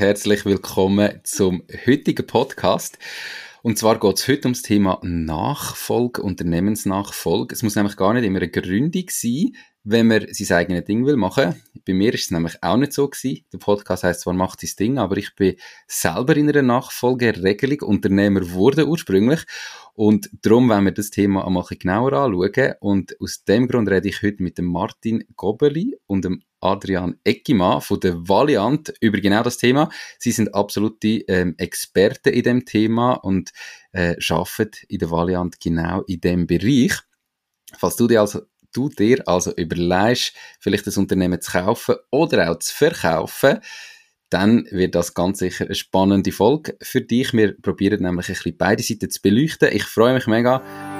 herzlich willkommen zum heutigen Podcast. Und zwar geht es heute ums Thema Nachfolge, Unternehmensnachfolge. Es muss nämlich gar nicht immer eine Gründung sein, wenn man sein eigenes Ding will machen. Bei mir ist es nämlich auch nicht so gewesen. Der Podcast heißt zwar macht sein Ding, aber ich bin selber in einer Nachfolgeregelung Unternehmer wurde ursprünglich und darum wollen wir das Thema einmal ein genauer anschauen und aus dem Grund rede ich heute mit dem Martin Gobeli und dem Adrian Eckimann von der Valiant über genau das Thema. Sie sind absolute ähm, Experten in dem Thema und äh, arbeiten in der Valiant genau in dem Bereich. Falls du dir also du dir also überlegst, vielleicht das Unternehmen zu kaufen oder auch zu verkaufen, dann wird das ganz sicher eine spannende Folge für dich. Wir probieren nämlich ein bisschen beide Seiten zu beleuchten. Ich freue mich mega.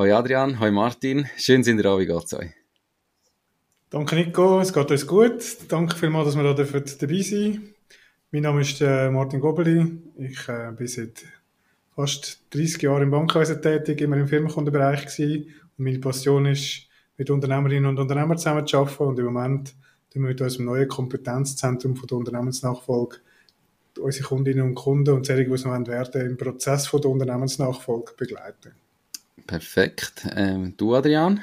Hoi Adrian, hoi Martin, schön sind ihr da, wie geht's euch? Danke Nico, es geht uns gut. Danke vielmals, dass wir da dabei sind. Mein Name ist äh, Martin Gobeli. Ich äh, bin seit fast 30 Jahren im Bankwesen tätig, immer im Firmenkundenbereich gewesen. Und meine Passion ist, mit Unternehmerinnen und Unternehmern zusammenzuarbeiten. Und im Moment tun wir mit unserem neuen Kompetenzzentrum von der Unternehmensnachfolge unsere Kundinnen und Kunden und solche, die es noch werden, im Prozess von der Unternehmensnachfolge begleiten. Perfekt. Ähm, du, Adrian?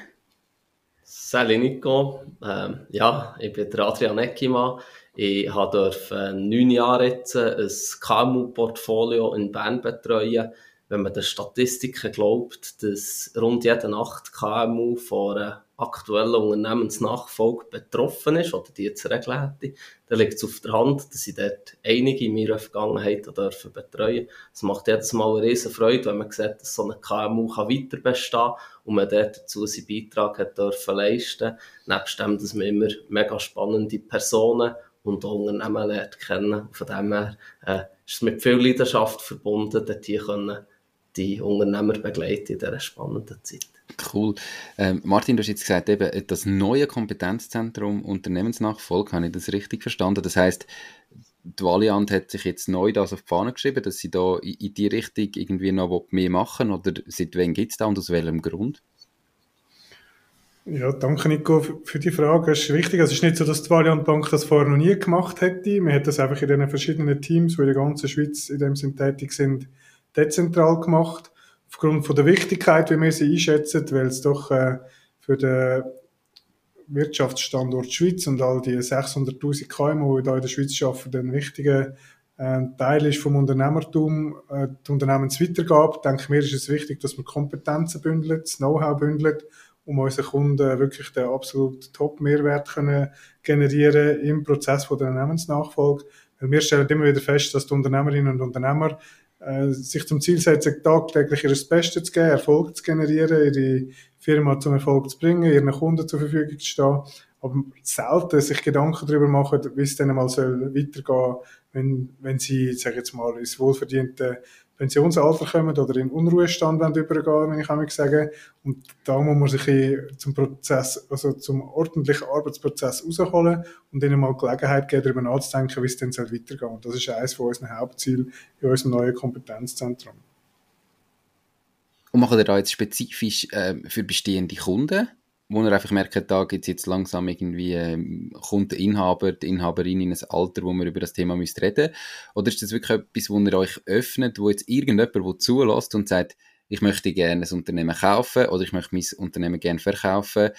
Salut Nico. Ähm, ja, ich bin der Adrian Eckimann. Ich durfte neun Jahre jetzt ein KMU-Portfolio in Bern betreuen. Wenn man den Statistiken glaubt, dass rund jede Nacht KMU von einer aktuellen Unternehmensnachfolge betroffen ist oder die zu regeln hätte, dann liegt es auf der Hand, dass ich dort einige in meiner Vergangenheit dürfen betreuen Es macht jedes Mal eine riesen Freude, wenn man sieht, dass so eine KMU weiter bestehen kann und man dort dazu seinen Beitrag hat dürfen leisten. Nebst dem, dass man immer mega spannende Personen und Unternehmen lernt kennen. Von dem her äh, ist es mit viel Leidenschaft verbunden, dort hier können die Unternehmer begleiten in dieser spannenden Zeit. Cool. Ähm, Martin, du hast jetzt gesagt, eben das neue Kompetenzzentrum Unternehmensnachfolge, habe ich das richtig verstanden? Das heißt, die Valiant hat sich jetzt neu das auf die Fahne geschrieben, dass sie da in, in die Richtung irgendwie noch mehr machen oder seit wann gibt es da und aus welchem Grund? Ja, danke Nico für die Frage. Es ist richtig. Es ist nicht so, dass die Valiant Bank das vorher noch nie gemacht hätte. Man hat das einfach in den verschiedenen Teams, die in der ganzen Schweiz in dem Sinn tätig sind, dezentral gemacht. Aufgrund von der Wichtigkeit, wie wir sie einschätzen, weil es doch äh, für den Wirtschaftsstandort Schweiz und all die 600.000 KMU, die hier in der Schweiz arbeiten, ein wichtiger äh, Teil ist vom Unternehmertum, äh, die Unternehmensweitergabe. Denke mir ist es wichtig, dass man Kompetenzen bündelt, das Know-how bündelt um unseren Kunden wirklich den absolut Top-Mehrwert können generieren im Prozess von der Unternehmensnachfolge. Weil wir stellen immer wieder fest, dass die Unternehmerinnen und Unternehmer äh, sich zum Ziel setzen, tagtäglich ihr Bestes zu geben, Erfolg zu generieren, ihre Firma zum Erfolg zu bringen, ihren Kunden zur Verfügung zu stehen, aber selten sich Gedanken darüber machen, wie es dann mal soll weitergehen wenn, wenn sie, sag ich jetzt mal, ins wohlverdiente Pensionsalter kommen oder in Unruhestand übergehen, wenn ich einmal sagen. Und da muss man sich zum Prozess, also zum ordentlichen Arbeitsprozess rausholen und ihnen mal Gelegenheit geben, darüber nachzudenken, wie es dann soll weitergehen. Und das ist eines von unseren Hauptzielen in unserem neuen Kompetenzzentrum. Und machen wir da jetzt spezifisch äh, für bestehende Kunden? Wo ihr einfach merkt, da gibt es jetzt langsam irgendwie, ähm, kommt der Inhaber, die Inhaberin in ein Alter, wo man über das Thema müsst reden Oder ist das wirklich etwas, wo ihr euch öffnet, wo jetzt irgendjemand wo zulässt und sagt, ich möchte gerne ein Unternehmen kaufen oder ich möchte mein Unternehmen gerne verkaufen,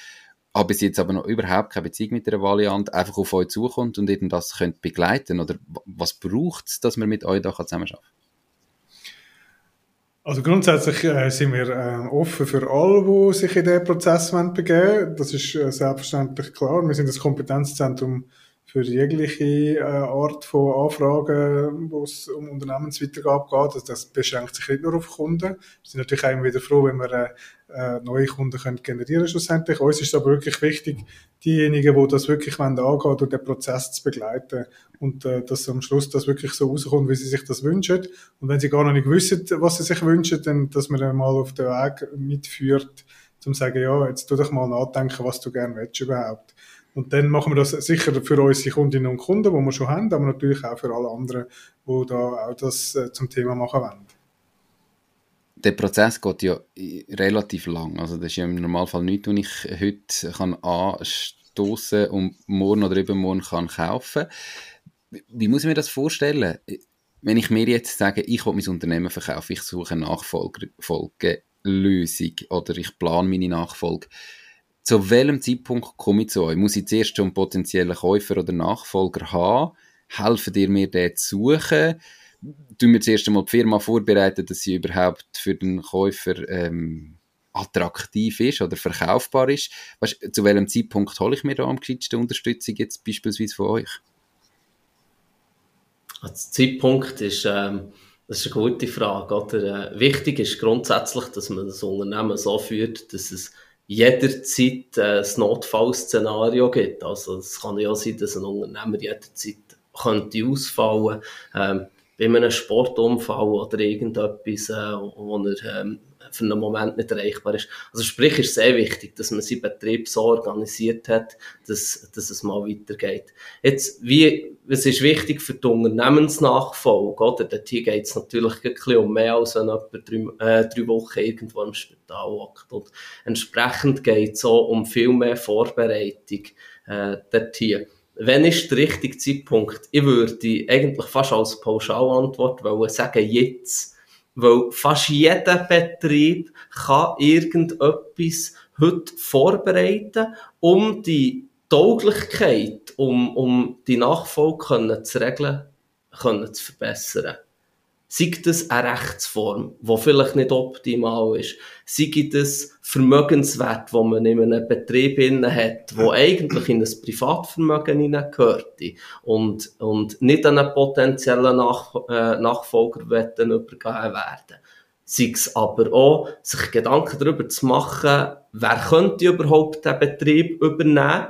habe bis jetzt aber noch überhaupt keine Beziehung mit der Valiant, einfach auf euch zukommt und eben das könnt begleiten? Oder was braucht es, dass man mit euch da zusammenarbeiten kann? Also grundsätzlich äh, sind wir äh, offen für alle, die sich in diesen Prozess begeben wollen. Das ist äh, selbstverständlich klar. Wir sind das Kompetenzzentrum für jegliche äh, Art von Anfragen, wo es um Unternehmensweitergabe geht. Also das beschränkt sich nicht nur auf Kunden. Wir sind natürlich auch immer wieder froh, wenn wir äh, äh, neue Kunden können generieren schlussendlich. Uns ist es aber wirklich wichtig, diejenigen, die das wirklich wollen, angehen, durch den Prozess zu begleiten und äh, dass am Schluss das wirklich so rauskommt, wie sie sich das wünschen. Und wenn sie gar noch nicht wissen, was sie sich wünschen, dann, dass man dann mal auf den Weg mitführt, zum zu sagen, ja, jetzt tu doch mal nachdenken, was du gerne willst überhaupt. Und dann machen wir das sicher für unsere Kundinnen und Kunden, die wir schon haben, aber natürlich auch für alle anderen, die da auch das äh, zum Thema machen wollen. Der Prozess geht ja relativ lang. Also das ist ja im Normalfall nichts, was ich heute kann anstoßen und morgen oder übermorgen kann kaufen. Wie muss ich mir das vorstellen? Wenn ich mir jetzt sage, ich will mein Unternehmen verkaufen, ich suche eine Nachfolgelösung oder ich plane meine Nachfolge zu welchem Zeitpunkt komme ich zu euch? Muss ich zuerst schon einen potenziellen Käufer oder Nachfolger haben? Helfen ihr mir, den zu suchen? Tun wir zuerst einmal die Firma vorbereiten, dass sie überhaupt für den Käufer ähm, attraktiv ist oder verkaufbar ist? Weißt, zu welchem Zeitpunkt hole ich mir da am geschicktesten Unterstützung jetzt beispielsweise von euch? Der Zeitpunkt ist, ähm, das ist eine gute Frage. Oder? Äh, wichtig ist grundsätzlich, dass man das Unternehmen so führt, dass es jederzeit äh, ein Notfallszenario gibt. Also es kann ja sein, dass ein Unternehmer jederzeit könnte ausfallen ähm, bei einem Sportunfall oder irgendetwas, äh, wo er ähm, für einen Moment nicht erreichbar ist. Also sprich, ist sehr wichtig, dass man seinen Betrieb so organisiert hat, dass, dass es mal weitergeht. Jetzt, wie, es ist wichtig für die Unternehmensnachfolge, oder? Dort geht es natürlich ein bisschen um mehr als wenn jemand drei, äh, drei Wochen irgendwo im Spital hockt. Und entsprechend geht es auch um viel mehr Vorbereitung, äh, dort hier. Wenn ist der richtige Zeitpunkt? Ich würde eigentlich fast als Pauschalantwort wollen sagen, jetzt weil fast jeder Betrieb kann irgendetwas heute vorbereiten, um die Tauglichkeit, um, um die Nachfolge zu regeln, können zu verbessern. Sei das eine Rechtsform, die vielleicht nicht optimal ist. Sei das Vermögenswert, wo man in einem Betrieb hat, wo eigentlich in ein Privatvermögen hineingehört und, und nicht an einen potenziellen Nach äh, Nachfolger übergeben werden. Sei es aber auch, sich Gedanken darüber zu machen, wer könnte überhaupt den Betrieb übernehmen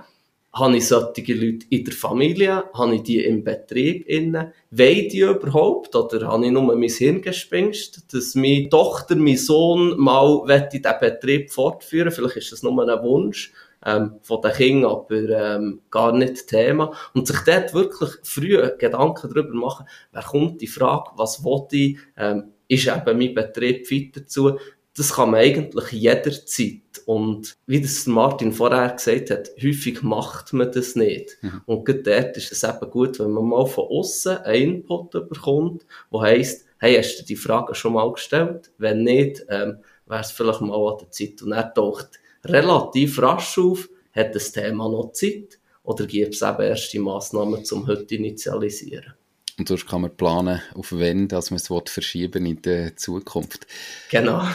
habe ich solche Leute in der Familie? Habe ich die im Betrieb innen? Wollen die überhaupt? Oder habe ich nur mein Hirngespinst, dass meine Tochter, mein Sohn mal diesen Betrieb fortführen Vielleicht ist das nur ein Wunsch ähm, von den Kindern, aber ähm, gar nicht Thema. Und sich dort wirklich früh Gedanken darüber machen, wer kommt die Frage, was will ich, ähm, ist eben mein Betrieb fit dazu? Das kann man eigentlich jederzeit. Und wie das Martin vorher gesagt hat, häufig macht man das nicht. Mhm. Und gerade dort ist es eben gut, wenn man mal von außen einen Input bekommt, der heisst, hey, hast du die Frage schon mal gestellt? Wenn nicht, ähm, wäre es vielleicht mal an der Zeit. Und er taucht relativ rasch auf, hat das Thema noch Zeit oder gibt es eben erste Massnahmen zum heute initialisieren. Und sonst kann man planen, auf wen dass man es verschieben in der Zukunft. Genau.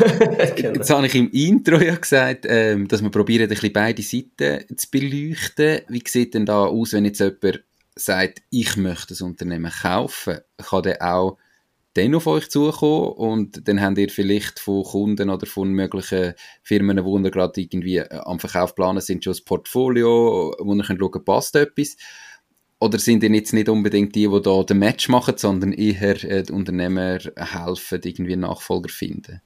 genau. Jetzt habe ich im Intro ja gesagt, ähm, dass wir probieren, ein bisschen beide Seiten zu beleuchten. Wie sieht denn da aus, wenn jetzt jemand sagt, ich möchte das Unternehmen kaufen? Kann der auch dann auf euch zukommen und dann habt ihr vielleicht von Kunden oder von möglichen Firmen, die gerade irgendwie am Verkauf planen sind, schon ein Portfolio, wo ihr könnt schauen, passt etwas oder sind denn jetzt nicht unbedingt die, die da den Match machen, sondern eher äh, die Unternehmer helfen, irgendwie einen Nachfolger finden?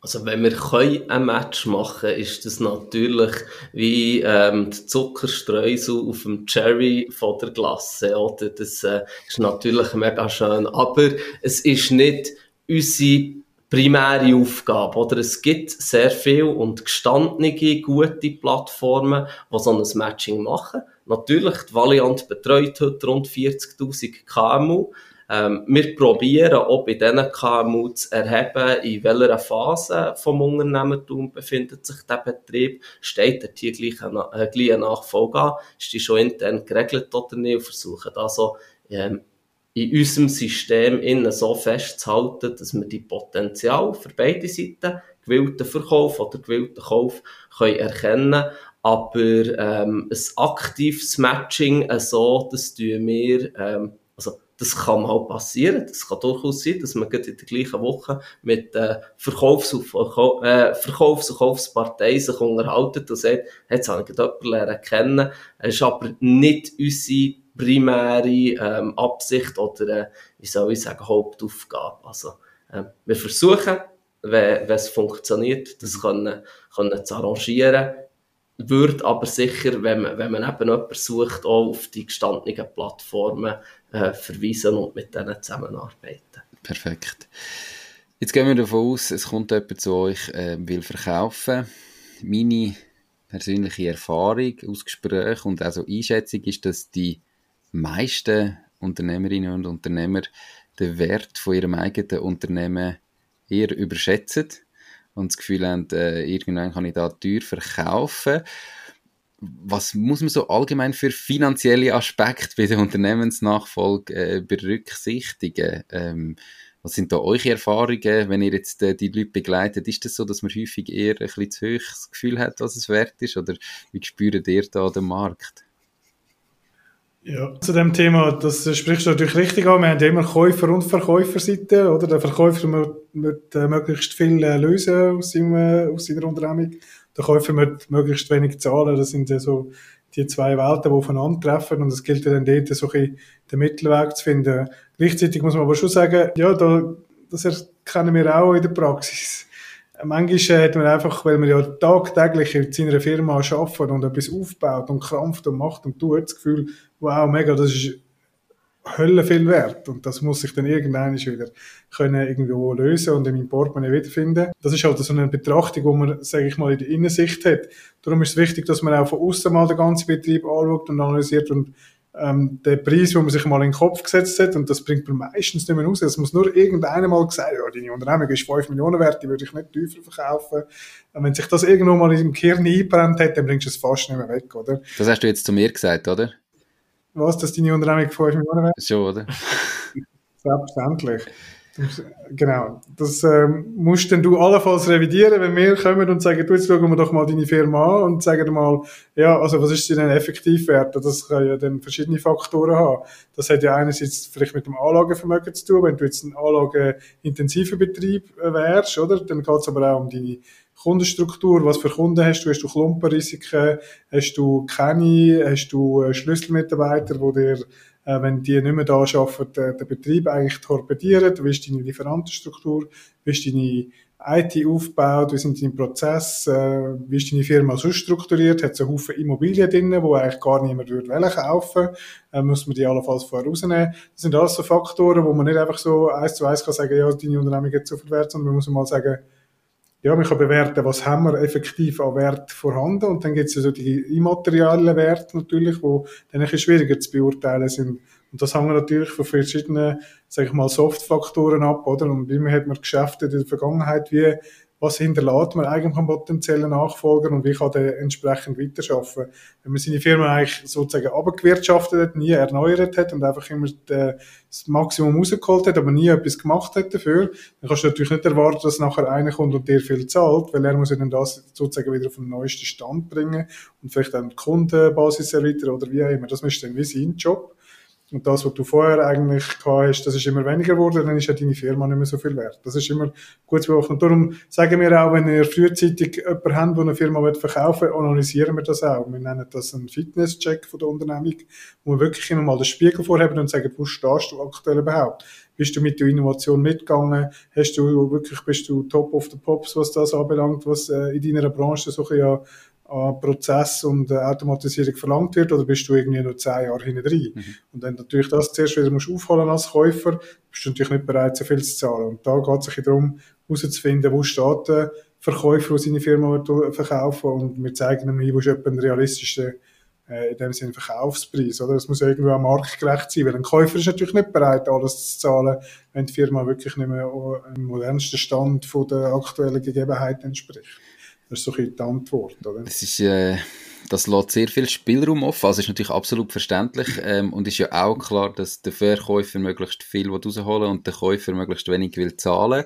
Also wenn wir ein Match machen können, ist das natürlich wie ähm, die Zuckerstreusel auf dem Cherry von der Glasse. Oder? Das äh, ist natürlich mega schön. Aber es ist nicht unsere primäre Aufgabe. Oder? Es gibt sehr viele und gestandene, gute Plattformen, die so ein Matching machen. Natürlich, die Valiant betreut heute rund 40.000 KMU. Ähm, wir probieren auch bei diesen KMU zu erheben, in welcher Phase vom Unternehmertum befindet sich der Betrieb, steht dort hier gleich eine, äh, gleich eine Nachfolge an, ist die schon intern geregelt oder nicht, und versuchen also ähm, in unserem System innen so festzuhalten, dass wir die Potenzial für beide Seiten, gewillten Verkauf oder gewillten Kauf, können erkennen aber ähm, ein aktives Matching, äh, so, das tun wir, ähm, also das kann mal passieren, das kann durchaus sein, dass man gerade in der gleichen Woche mit äh, Verkaufs- und, äh, Verkaufs- und Kaufspartei sich unterhalten und sagt, jetzt habe ich jemanden kennen, es ist aber nicht unsere primäre ähm, Absicht oder, äh, wie soll ich sagen, Hauptaufgabe. Also, äh, wir versuchen, wenn, wenn es funktioniert, das können, können zu arrangieren würde aber sicher, wenn man, wenn man eben jemanden sucht, auch auf die gestandenen Plattformen äh, verweisen und mit denen zusammenarbeiten. Perfekt. Jetzt gehen wir davon aus, es kommt jemand zu euch, äh, will verkaufen. Meine persönliche Erfahrung aus Gesprächen und also Einschätzung ist, dass die meisten Unternehmerinnen und Unternehmer den Wert von ihrem eigenen Unternehmen eher überschätzen und das Gefühl haben, äh, irgendwann kann ich da teuer verkaufen. Was muss man so allgemein für finanzielle Aspekte bei der Unternehmensnachfolge äh, berücksichtigen? Ähm, was sind da eure Erfahrungen, wenn ihr jetzt äh, die Leute begleitet? Ist das so, dass man häufig eher ein bisschen zu hoch das Gefühl hat, was es wert ist? Oder wie spürt ihr da den Markt? Ja, zu dem Thema, das sprichst du natürlich richtig an. Wir haben immer Käufer- und Verkäuferseite, oder? Der Verkäufer wird äh, möglichst viel äh, lösen aus, seinem, äh, aus seiner Unternehmung. Der Käufer wird möglichst wenig zahlen. Das sind ja so die zwei Welten, die aufeinandertreffen. Und es gilt ja dann dort, so ein den Mittelweg zu finden. Gleichzeitig muss man aber schon sagen, ja, da, das erkennen wir auch in der Praxis Manchmal hat man einfach, weil man ja tagtäglich in seiner Firma arbeitet und etwas aufbaut und krampft und macht und tut, das Gefühl, wow, mega, das ist Hölle viel wert. Und das muss sich dann irgendwann wieder können irgendwo lösen und in meinem Portemonnaie wiederfinden. Das ist halt so eine Betrachtung, wo man, sage ich mal, in der Innensicht hat. Darum ist es wichtig, dass man auch von außen mal den ganzen Betrieb anschaut und analysiert und ähm, der Preis, den man sich mal in den Kopf gesetzt hat, und das bringt man meistens nicht mehr raus. Es muss nur irgendeiner mal gesagt, ja, deine Unternehmung ist 5 Millionen wert, die würde ich nicht tiefer verkaufen. Und wenn sich das irgendwo mal in dem Kirn eingebrannt hat, dann bringst du es fast nicht mehr weg, oder? Das hast du jetzt zu mir gesagt, oder? Was, dass deine Unternehmung 5 Millionen wert ist? Schon, oder? Selbstverständlich. Genau. Das ähm, musst dann du allenfalls revidieren, wenn wir kommen und sagen, du, jetzt schauen wir doch mal deine Firma an und sagen mal, ja, also was ist denn effektiv wert? Das kann ja dann verschiedene Faktoren haben. Das hat ja einerseits vielleicht mit dem Anlagevermögen zu tun. Wenn du jetzt ein anlageintensiver Betrieb äh, wärst, oder? Dann geht es aber auch um deine Kundenstruktur, was für Kunden hast du? Hast du Klumpenrisiken? Hast du keine? Hast du äh, Schlüsselmitarbeiter, die dir äh, wenn die nicht mehr da arbeiten, äh, den Betrieb eigentlich torpedieren, wie ist deine Lieferantenstruktur, wie ist deine IT aufgebaut, wie sind deine Prozesse, äh, wie ist deine Firma so strukturiert, hat es einen Haufen Immobilien drin, wo eigentlich gar niemand würde wollen kaufen, äh, muss man die allenfalls vorher rausnehmen. Das sind alles so Faktoren, wo man nicht einfach so eins zu eins kann sagen, ja, deine Unternehmung geht so wert, sondern man muss mal sagen, ja, man kann bewerten, was haben wir effektiv an Wert vorhanden und dann gibt es ja so die immateriellen Werte natürlich, wo dann ein bisschen schwieriger zu beurteilen sind. Und das hängt natürlich von verschiedenen, sag ich mal, Softfaktoren ab, oder? Und wie hat man Geschäfte in der Vergangenheit, wie was hinterlässt man eigentlich am potenziellen Nachfolger und wie kann der entsprechend weiterarbeiten. Wenn man seine Firma eigentlich sozusagen abgewirtschaftet hat, nie erneuert hat und einfach immer das Maximum rausgeholt hat, aber nie etwas gemacht hat dafür, dann kannst du natürlich nicht erwarten, dass nachher einer kommt und dir viel zahlt, weil er muss ja dann das sozusagen wieder auf den neuesten Stand bringen und vielleicht dann die Kundenbasis erweitern oder wie auch immer. Das ist dann wie sein Job. Und das, was du vorher eigentlich gehabt hast, das ist immer weniger geworden, dann ist ja deine Firma nicht mehr so viel wert. Das ist immer gut zu beobachten. Und darum sagen wir auch, wenn ihr frühzeitig jemanden habt, der eine Firma verkaufen will, analysieren wir das auch. Wir nennen das einen Fitnesscheck von der Unternehmung, wo wir wirklich immer mal den Spiegel vorhaben und sagen, wo stehst du aktuell überhaupt? Bist du mit der Innovation mitgegangen? Hast du wirklich, bist du top of the pops, was das anbelangt, was äh, in deiner Branche so ja an Prozess und äh, Automatisierung verlangt wird, oder bist du irgendwie noch zehn Jahre hinten drin? Mhm. Und wenn du natürlich das zuerst wieder musst aufholen als Käufer, bist du natürlich nicht bereit, so viel zu zahlen. Und da geht es sich darum, herauszufinden, wo steht der Verkäufer, der seine Firma verkaufen und wir zeigen ihm, wo ist ein realistischer äh, in dem Sinne Verkaufspreis, oder? Das muss ja irgendwo am Markt gerecht sein, weil ein Käufer ist natürlich nicht bereit, alles zu zahlen, wenn die Firma wirklich nicht mehr im modernsten Stand von der aktuellen Gegebenheit entspricht. Das ist so die Antwort, oder? Das ist, äh, das lässt sehr viel Spielraum offen, also ist natürlich absolut verständlich ähm, und ist ja auch klar, dass der Verkäufer möglichst viel rausholen und der Käufer möglichst wenig will zahlen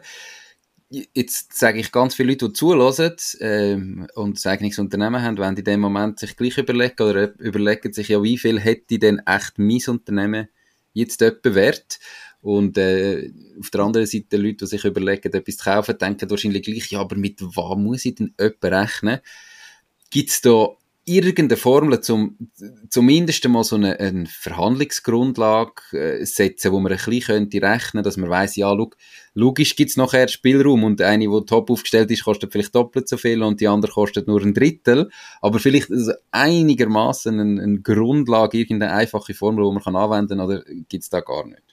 jetzt sage ich ganz viele Leute, die zulassen ähm, und ein eigenes Unternehmen haben, wenn in dem Moment sich gleich überlegen oder überlegen sich ja, wie viel hätte denn echt mein Unternehmen jetzt etwa wert? Und äh, auf der anderen Seite Leute, die sich überlegen, etwas zu kaufen, denken wahrscheinlich gleich, ja, aber mit was muss ich denn etwa rechnen? Gibt es da irgendeine Formel, zum, zumindest mal so eine, eine Verhandlungsgrundlage äh, setzen, wo man ein bisschen könnte rechnen, dass man weiß, ja, look, logisch gibt's nachher Spielraum und eine, die top aufgestellt ist, kostet vielleicht doppelt so viel und die andere kostet nur ein Drittel, aber vielleicht also einigermaßen eine, eine Grundlage, irgendeine einfache Formel, die man kann anwenden kann, oder gibt's da gar nicht?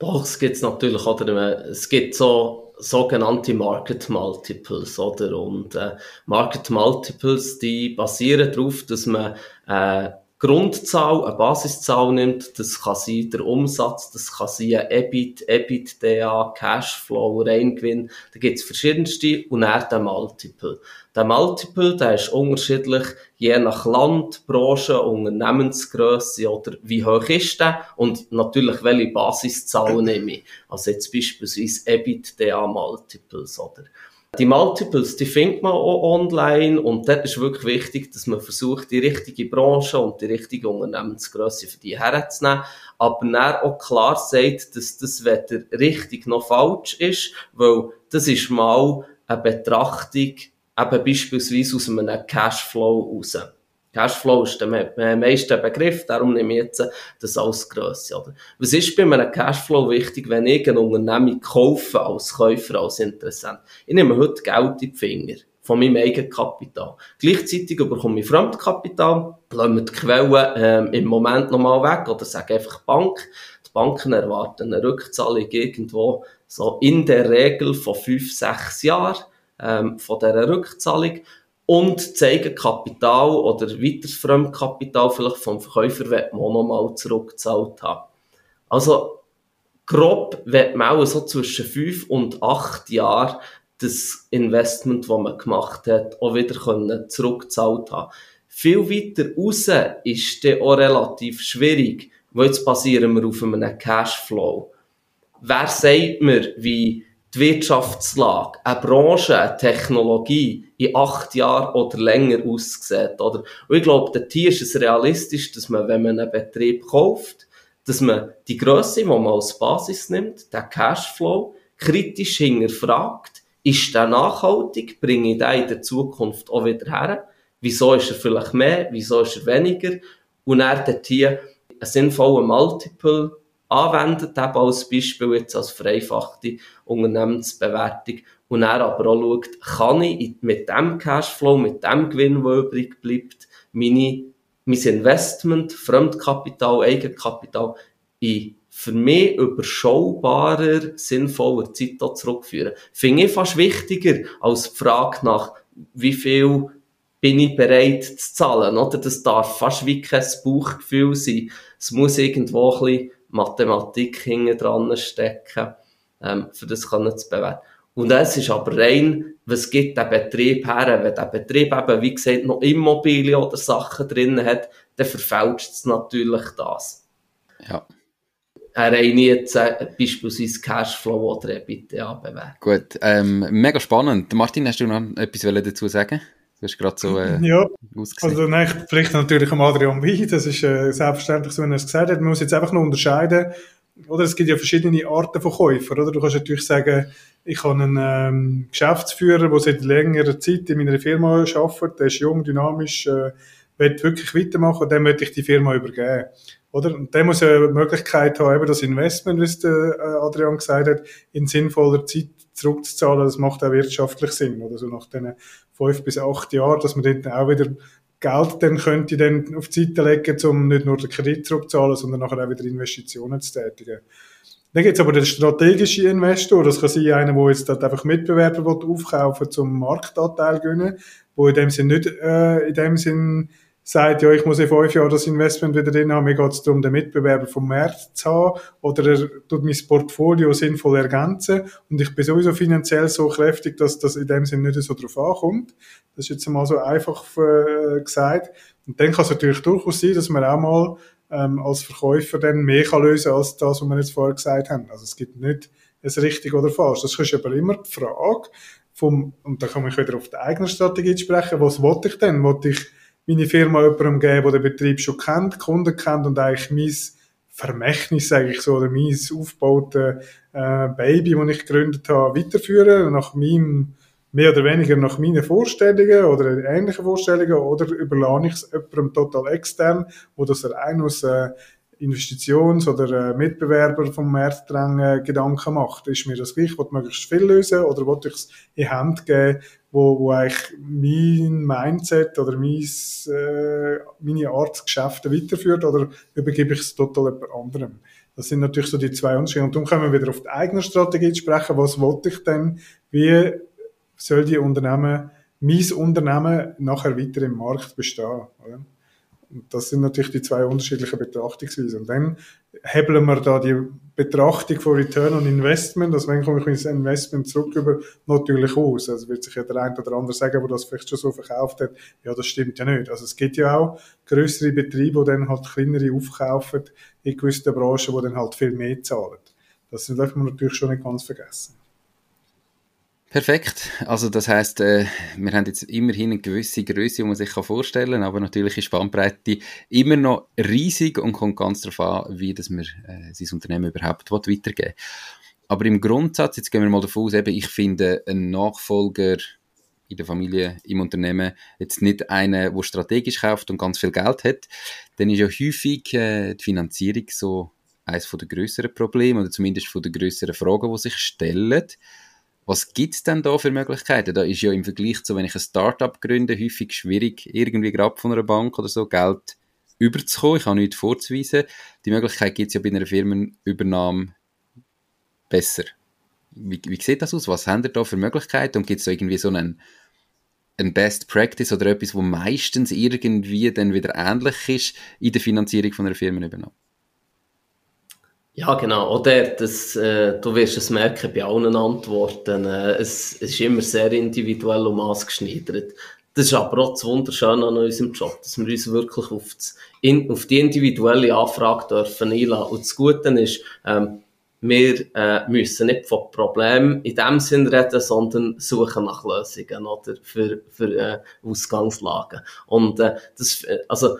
Doch, es gibt natürlich, oder es gibt so sogenannte Market Multiples, oder? Und äh, Market Multiples, die basieren darauf, dass man äh, Grundzahl, eine Basiszahl nimmt, das kann sein der Umsatz, das kann sein ein EBIT, EBITDA, Cashflow, Reingewinn, da gibt es verschiedenste und dann der Multiple. Der Multiple, der ist unterschiedlich, je nach Land, Branche, Unternehmensgröße oder wie hoch ist der und natürlich welche Basiszahl nehme ich. Also jetzt beispielsweise EBITDA Multiples, oder? Die Multiples, die findet man auch online und dort ist wirklich wichtig, dass man versucht, die richtige Branche und die richtige Unternehmensgröße für die herzunehmen, aber dann auch klar sagt, dass das weder richtig noch falsch ist, weil das ist mal eine Betrachtung, eben beispielsweise aus einem Cashflow raus. Cashflow ist der meiste Begriff, darum nehme ich jetzt das als Grösse. Oder? Was ist bei einem Cashflow wichtig, wenn ich eine Unternehmung kaufe, als Käufer, als Interessent? Ich nehme heute Geld in die Finger von meinem eigenen Kapital. Gleichzeitig bekomme ich Fremdkapital, lassen wir die Quellen ähm, im Moment nochmal weg oder sage einfach Bank. Die Banken erwarten eine Rückzahlung irgendwo so in der Regel von fünf, sechs Jahren ähm, von dieser Rückzahlung und zeigen Kapital oder weiteres Fremdkapital vielleicht vom Verkäufer wird man nochmal zurückgezahlt haben. Also, grob wird man auch so zwischen fünf und acht Jahren das Investment, das man gemacht hat, auch wieder können zurückgezahlt haben. Viel weiter raus ist dann auch relativ schwierig, weil jetzt basieren wir auf einem Cashflow. Wer sagt mir, wie die Wirtschaftslage, eine Branche, eine Technologie in acht Jahren oder länger aussieht. Oder? Und ich glaube, dort ist es realistisch, dass man, wenn man einen Betrieb kauft, dass man die Größe, die man als Basis nimmt, den Cashflow, kritisch hinterfragt, ist der nachhaltig, bringe ich den in der Zukunft auch wieder her? Wieso ist er vielleicht mehr? Wieso ist er weniger? Und er dort hier einen sinnvollen Multiple anwendet, eben als Beispiel jetzt als vereinfachte Unternehmensbewertung und er aber auch schaut, kann ich mit dem Cashflow, mit dem Gewinn, der übrig bleibt, meine, mein Investment, Fremdkapital, Eigenkapital in für mich überschaubarer, sinnvoller Zeit zurückführen. Finde ich fast wichtiger als die Frage nach, wie viel bin ich bereit zu zahlen, oder? Das darf fast wie kein Bauchgefühl sein. Es muss irgendwo ein bisschen Mathematik hinten dran stecken, ähm, für das können zu bewerten. Und es ist aber rein, was gibt der Betrieb her? Wenn der Betrieb eben, wie gesagt, noch Immobilien oder Sachen drin hat, dann verfälscht es natürlich das. Ja. Er rein jetzt äh, beispielsweise Cashflow oder EBITDA bewerten. Gut, ähm, mega spannend. Martin, hast du noch etwas dazu sagen? Du hast gerade so äh, ja, ausgesehen. Also nein, vielleicht natürlich am Adrian Wien, das ist äh, selbstverständlich so, wie er es gesagt hat. Man muss jetzt einfach noch unterscheiden, oder es gibt ja verschiedene Arten von Käufern, oder? Du kannst natürlich sagen, ich habe einen ähm, Geschäftsführer, der seit längerer Zeit in meiner Firma arbeitet, der ist jung, dynamisch, äh, will wirklich weitermachen, dem möchte ich die Firma übergeben. Oder? Und der muss ja die Möglichkeit haben, eben das Investment, wie es der äh, Adrian gesagt hat, in sinnvoller Zeit zurückzuzahlen. Das macht auch wirtschaftlich Sinn. Oder so nach diesen fünf bis acht Jahren, dass man dort auch wieder Geld dann könnte dann auf die Seite legen, um nicht nur den Kredit zurückzuzahlen, sondern nachher auch wieder Investitionen zu tätigen. Dann gibt es aber den strategischen Investor, das kann sein, einer, der jetzt dort einfach Mitbewerber will aufkaufen zum Marktanteil gewinnen, wo in dem Sinn nicht, äh, in dem Sinn sagt, ja, ich muss in fünf Jahren das Investment wieder drin haben, mir geht es darum, den Mitbewerber vom Markt zu haben, oder er tut mein Portfolio sinnvoll ergänzen, und ich bin sowieso finanziell so kräftig, dass das in dem Sinne nicht so drauf ankommt. Das ist jetzt mal so einfach äh, gesagt. Und dann kann es natürlich durchaus sein, dass man auch mal ähm, als Verkäufer dann mehr kann lösen als das, was wir jetzt vorher gesagt haben. Also es gibt nicht es richtig oder falsch. Das ist aber immer die Frage vom, und da kann man wieder auf die eigene Strategie sprechen, was wollte ich denn? Wollte ich meine Firma jemandem geben, der den Betrieb schon kennt, Kunden kennt und eigentlich mein Vermächtnis, sage ich so, oder mein aufgebaute äh, Baby, das ich gegründet habe, weiterführen, nach meinem, mehr oder weniger nach meinen Vorstellungen oder ähnlichen Vorstellungen, oder überlasse ich es jemandem total extern, wo das rein aus äh, Investitions- oder äh, Mitbewerber vom Markt äh, Gedanken macht. Ist mir das gleich, will möglichst viel lösen oder will ich es in Hand geben, wo, wo eigentlich mein Mindset oder mein, äh, meine Art Geschäfte weiterführt oder übergebe ich es total jemand anderem? Das sind natürlich so die zwei Unterschiede. Und dann können wir wieder auf die eigene Strategie sprechen. Was wollte ich denn? Wie soll die Unternehmen, mein Unternehmen nachher weiter im Markt bestehen? Oder? Und das sind natürlich die zwei unterschiedlichen Betrachtungsweisen. Und dann hebeln wir da die Betrachtung von Return on Investment, also wenn komme ich ins Investment zurück über, natürlich aus. Also wird sich ja der eine oder andere sagen, wo das vielleicht schon so verkauft hat, ja, das stimmt ja nicht. Also es gibt ja auch größere Betriebe, die dann halt kleinere aufkaufen in gewissen Branchen, die dann halt viel mehr zahlen. Das darf man natürlich schon nicht ganz vergessen. Perfekt. Also das heißt, äh, wir haben jetzt immerhin eine gewisse Größe, die man sich vorstellen kann, aber natürlich ist Spannbreite immer noch riesig und kommt ganz darauf an, wie dass man äh, sein Unternehmen überhaupt weitergeben will. Aber im Grundsatz, jetzt gehen wir mal davon aus, eben, ich finde einen Nachfolger in der Familie, im Unternehmen, jetzt nicht einen, der strategisch kauft und ganz viel Geld hat, dann ist ja häufig äh, die Finanzierung so eines der größeren Probleme oder zumindest von der größeren Fragen, die sich stellen. Was gibt es denn da für Möglichkeiten? Da ist ja im Vergleich zu, wenn ich ein Startup gründe, häufig schwierig, irgendwie gerade von einer Bank oder so Geld überzukommen. Ich habe nichts vorzuweisen. Die Möglichkeit gibt es ja bei einer Firmenübernahme besser. Wie, wie sieht das aus? Was haben ihr da für Möglichkeiten? Und gibt es da irgendwie so einen, ein Best Practice oder etwas, wo meistens irgendwie dann wieder ähnlich ist in der Finanzierung von einer Firmenübernahme? Ja, genau. Oder das, äh, du wirst es merken bei allen Antworten. Äh, es, es ist immer sehr individuell und maßgeschneidert. Das ist aber auch das Wunderschöne an unserem Job, dass wir uns wirklich auf, das, in, auf die individuelle Anfrage dürfen einladen. Und das Gute ist, ähm, wir äh, müssen nicht von Problemen in dem Sinn reden, sondern suchen nach Lösungen oder für, für äh, Ausgangslagen. Und äh, das, äh, also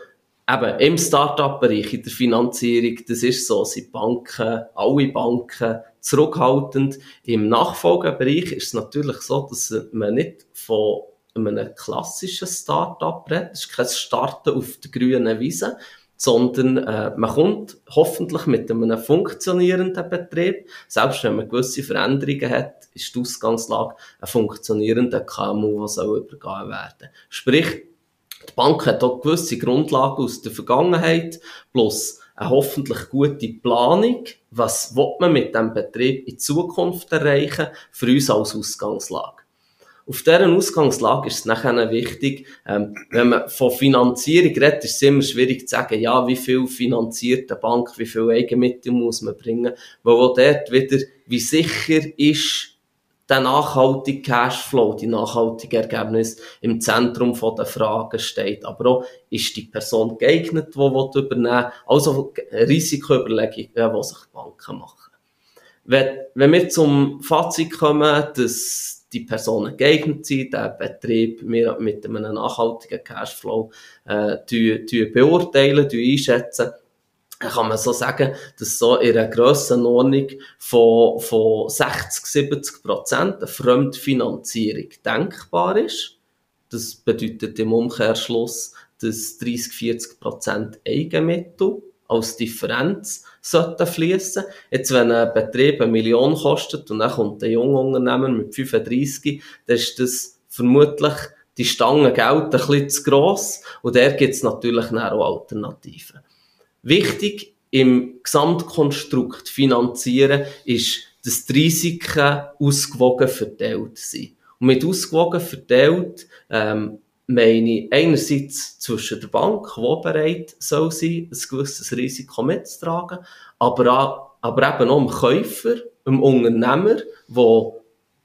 eben im Start-up-Bereich, in der Finanzierung, das ist so, sind Banken, alle Banken zurückhaltend. Im Nachfolgebereich ist es natürlich so, dass man nicht von einem klassischen Start-up redet. Das ist kein Starten auf der grünen Wiese, sondern äh, man kommt hoffentlich mit einem funktionierenden Betrieb. Selbst wenn man gewisse Veränderungen hat, ist die Ausgangslage ein funktionierender KMU, der soll übergehen werden. Sprich, die Bank hat auch gewisse Grundlagen aus der Vergangenheit, plus eine hoffentlich gute Planung. Was will man mit dem Betrieb in Zukunft erreichen, für uns als Ausgangslage? Auf dieser Ausgangslage ist es nachher wichtig, ähm, wenn man von Finanzierung redet, ist es immer schwierig zu sagen, ja, wie viel finanziert eine Bank, wie viel Eigenmittel muss man bringen, weil auch dort wieder, wie sicher ist der nachhaltige Cashflow, die nachhaltige Ergebnis im Zentrum der Fragen steht. Aber auch, ist die Person geeignet, die will übernehmen Also Risikoüberlegungen, die sich Banken machen. Wenn, wenn wir zum Fazit kommen, dass die Personen geeignet sind, der Betrieb wir mit einem nachhaltigen Cashflow äh, beurteilen, einschätzen, kann man so sagen, dass so in einer Grössenordnung von, von 60, 70 Prozent eine Fremdfinanzierung denkbar ist. Das bedeutet im Umkehrschluss, dass 30, 40 Prozent Eigenmittel als Differenz sollten fließen. Jetzt, wenn ein Betrieb eine Million kostet und dann kommt ein junger Unternehmer mit 35, dann ist das vermutlich die Stange Geld ein bisschen zu gross und der gibt es natürlich auch Alternativen. Wichtig im Gesamtkonstrukt finanzieren ist, dass die Risiken ausgewogen verteilt sind. Und mit ausgewogen verteilt ähm, meine ich einerseits zwischen der Bank, die bereit soll sein, ein gewisses Risiko mitzutragen, aber, auch, aber eben auch dem Käufer, dem Unternehmer, der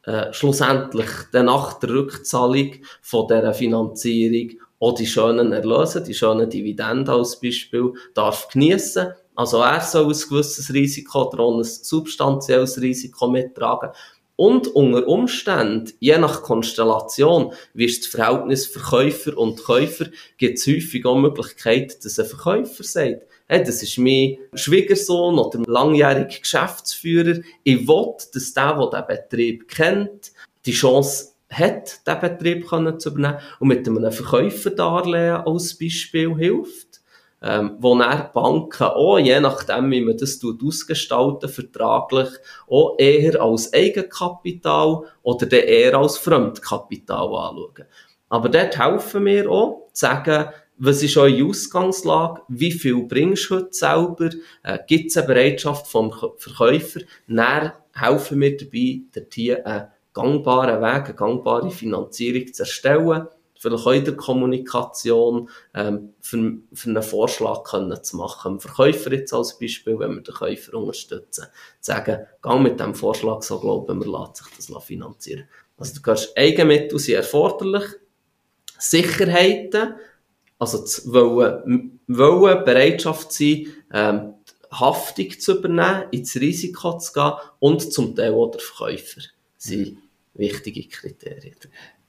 äh, schlussendlich dann nach der Rückzahlung von dieser Finanzierung auch die schönen Erlöse, die schönen Dividenden als Beispiel, darf geniessen. Also er soll ein gewisses Risiko oder ein substanzielles Risiko mittragen. Und unter Umständen, je nach Konstellation, wie ist das Verhältnis Verkäufer und Käufer, gibt es häufig auch die Möglichkeit, dass ein Verkäufer sagt, hey, das ist mein Schwiegersohn oder langjähriger Geschäftsführer. Ich will, dass der, der den Betrieb kennt, die Chance hat, diesen Betrieb zu übernehmen und mit einem Verkäuferdarlehen als Beispiel hilft ähm, wo dann Banken auch, je nachdem, wie man das ausgestalten, vertraglich, auch eher als Eigenkapital oder dann eher als Fremdkapital anschauen. Aber dort helfen wir auch, zu sagen, was ist eure Ausgangslage? Wie viel bringst du heute selber? Äh, Gibt es eine Bereitschaft vom Verkäufer? Dann helfen wir dabei, dort hier einen gangbaren Weg, eine gangbare Finanzierung zu erstellen vielleicht auch in der Kommunikation ähm, für, für einen Vorschlag können zu machen. Dem Verkäufer jetzt als Beispiel, wenn wir den Käufer unterstützen, zu sagen, geh mit diesem Vorschlag so glauben wir, lässt sich das finanzieren. Also du hörst, Eigenmittel sind erforderlich, Sicherheiten, also zu wollen, wollen Bereitschaft sein, ähm, Haftung zu übernehmen, ins Risiko zu gehen und zum Teil auch der Verkäufer sind wichtige Kriterien.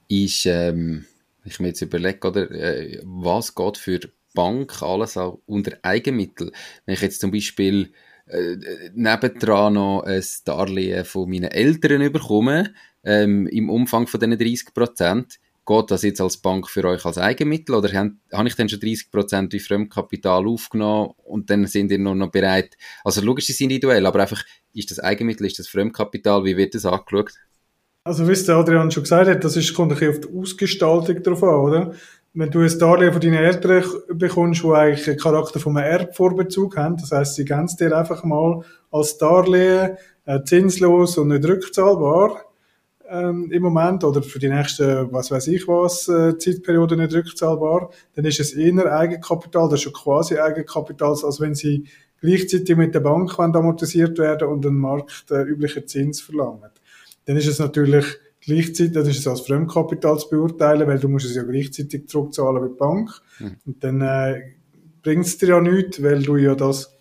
Ist, ähm ich mir jetzt überlege, oder, äh, was geht für Bank alles auch unter Eigenmittel? Wenn ich jetzt zum Beispiel äh, nebendran noch ein Darlehen von meinen Eltern bekomme, ähm, im Umfang von diesen 30 Prozent, geht das jetzt als Bank für euch als Eigenmittel oder habe ich dann schon 30 Prozent wie Fremdkapital aufgenommen und dann sind ihr nur noch bereit, also logisch ist es individuell, aber einfach, ist das Eigenmittel, ist das Fremdkapital, wie wird das angeschaut? Also, wie es der Adrian schon gesagt hat, das ist, kommt ein bisschen auf die Ausgestaltung drauf an, oder? Wenn du ein Darlehen von deinen Eltern bekommst, wo eigentlich einen Charakter von einem Erbvorbezug haben, das heisst, sie geben es dir einfach mal als Darlehen, äh, zinslos und nicht rückzahlbar, ähm, im Moment, oder für die nächsten, was weiß ich was, äh, Zeitperiode nicht rückzahlbar, dann ist es eher Eigenkapital, das ist schon quasi Eigenkapital, als wenn sie gleichzeitig mit der Bank amortisiert werden und einen marktüblichen äh, Zins verlangen dann ist es natürlich gleichzeitig, dann ist es als Fremdkapital zu beurteilen, weil du musst es ja gleichzeitig zurückzahlen wie die Bank. Mhm. Und dann äh, bringt es dir ja nichts, weil du ja das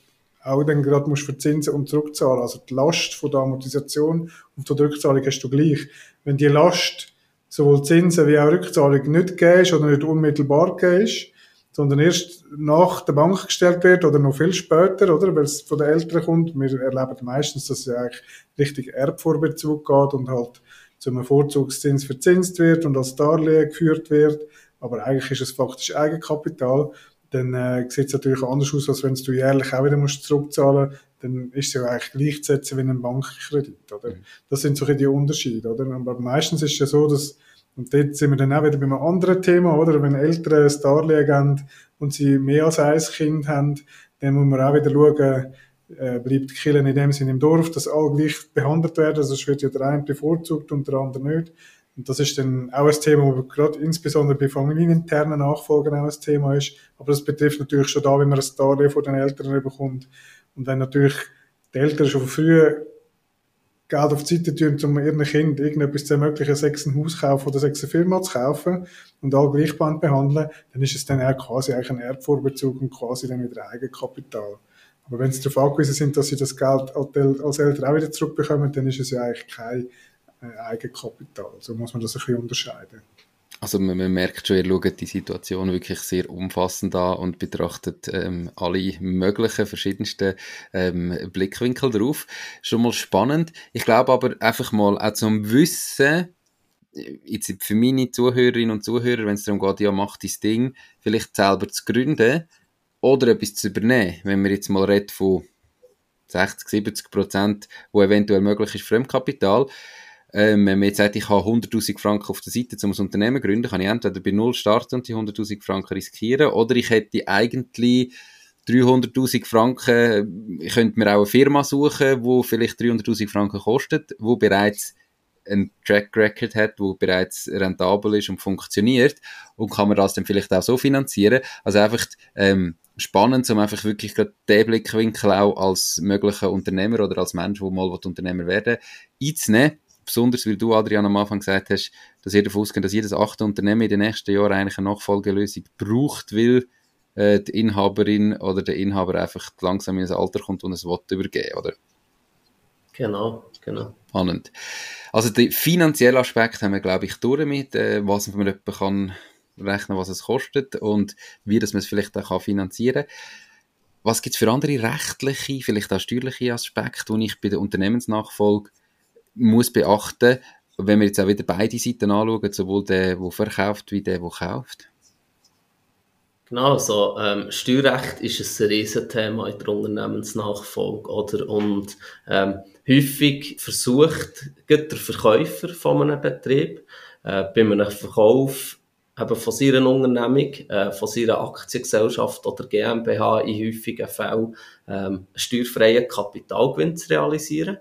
auch dann gerade musst verzinsen und zurückzahlen. Also die Last von der Amortisation und von der Rückzahlung hast du gleich. Wenn die Last sowohl Zinsen wie auch Rückzahlung nicht gehst oder nicht unmittelbar gehst, sondern erst nach der Bank gestellt wird oder noch viel später, oder? Weil es von den Eltern kommt. Wir erleben meistens, dass es eigentlich richtig Erbvorbezug geht und halt zum Vorzugszins verzinst wird und als Darlehen geführt wird. Aber eigentlich ist es faktisch Eigenkapital. Dann äh, sieht es natürlich anders aus, als wenn du jährlich auch wieder musst zurückzahlen musst. Dann ist es ja eigentlich gleichzusetzen wie ein Bankkredit, oder? Mhm. Das sind so die Unterschiede, oder? Aber meistens ist es ja so, dass und dort sind wir dann auch wieder bei einem anderen Thema, oder? Wenn Eltern ein Darlehen geben und sie mehr als ein Kind haben, dann muss man auch wieder schauen, äh, bleibt die Kirche in dem Sinne im Dorf, dass alle gleich behandelt werden, sonst wird ja der eine bevorzugt und der andere nicht. Und das ist dann auch ein Thema, das gerade insbesondere bei familieninternen Nachfolgen auch ein Thema ist. Aber das betrifft natürlich schon da, wenn man ein Darlehen von den Eltern bekommt. Und wenn natürlich die Eltern schon früh Geld auf die Seite tun, um ihren Kind irgendetwas zu ermöglichen, sechs ein Haus kaufen oder sechs eine Firma zu kaufen und alle gleichband behandeln, dann ist es dann auch quasi eigentlich ein Erbvorbezug und quasi dann wieder Eigenkapital. Aber wenn sie darauf angewiesen sind, dass sie das Geld als Eltern auch wieder zurückbekommen, dann ist es ja eigentlich kein äh, Eigenkapital. So muss man das ein bisschen unterscheiden. Also man, man, merkt schon, ihr schaut die Situation wirklich sehr umfassend an und betrachtet ähm, alle möglichen verschiedensten ähm, Blickwinkel drauf. Schon mal spannend. Ich glaube aber einfach mal auch zum Wissen, jetzt für meine Zuhörerinnen und Zuhörer, wenn es darum geht, ja, mach dein Ding, vielleicht selber zu gründen oder etwas zu übernehmen. Wenn wir jetzt mal reden von 60, 70 Prozent, wo eventuell möglich ist Fremdkapital, ähm, wenn man jetzt sagt, ich habe 100'000 Franken auf der Seite, um ein Unternehmen zu gründen, kann ich entweder bei Null starten und die 100'000 Franken riskieren, oder ich hätte eigentlich 300'000 Franken, ich könnte mir auch eine Firma suchen, wo vielleicht 300'000 Franken kostet, wo bereits einen Track Record hat, wo bereits rentabel ist und funktioniert und kann man das dann vielleicht auch so finanzieren. Also einfach ähm, spannend, um einfach wirklich den Blickwinkel auch als möglicher Unternehmer oder als Mensch, der mal Unternehmer werden einzunehmen. Besonders, weil du, Adrian, am Anfang gesagt hast, dass ihr davon ausgeht, dass jedes achte Unternehmen in den nächsten Jahren eigentlich eine Nachfolgelösung braucht, weil äh, die Inhaberin oder der Inhaber einfach langsam in ein Alter kommt und es will übergeben, oder? Genau, genau. Spannend. Also der finanzielle Aspekt haben wir, glaube ich, durch mit, äh, was man etwa kann rechnen, was es kostet und wie das man es vielleicht auch finanzieren kann. Was gibt es für andere rechtliche, vielleicht auch steuerliche Aspekte, die ich bei der Unternehmensnachfolge muss beachten, wenn wir jetzt auch wieder beide Seiten anschauen, sowohl der, der verkauft, wie der, der kauft? Genau, also ähm, Steuerrecht ist ein Riesenthema in der Unternehmensnachfolge, oder? Und ähm, häufig versucht der Verkäufer von einem Betrieb äh, bei einem Verkauf eben von seiner Unternehmung, äh, von seiner Aktiengesellschaft oder GmbH in häufigen Fällen ähm, steuerfreien Kapitalgewinn zu realisieren.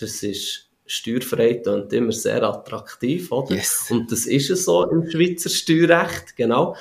Das ist steuerfrei und immer sehr attraktiv, oder? Yes. Und das ist es so im Schweizer Steuerrecht, genau.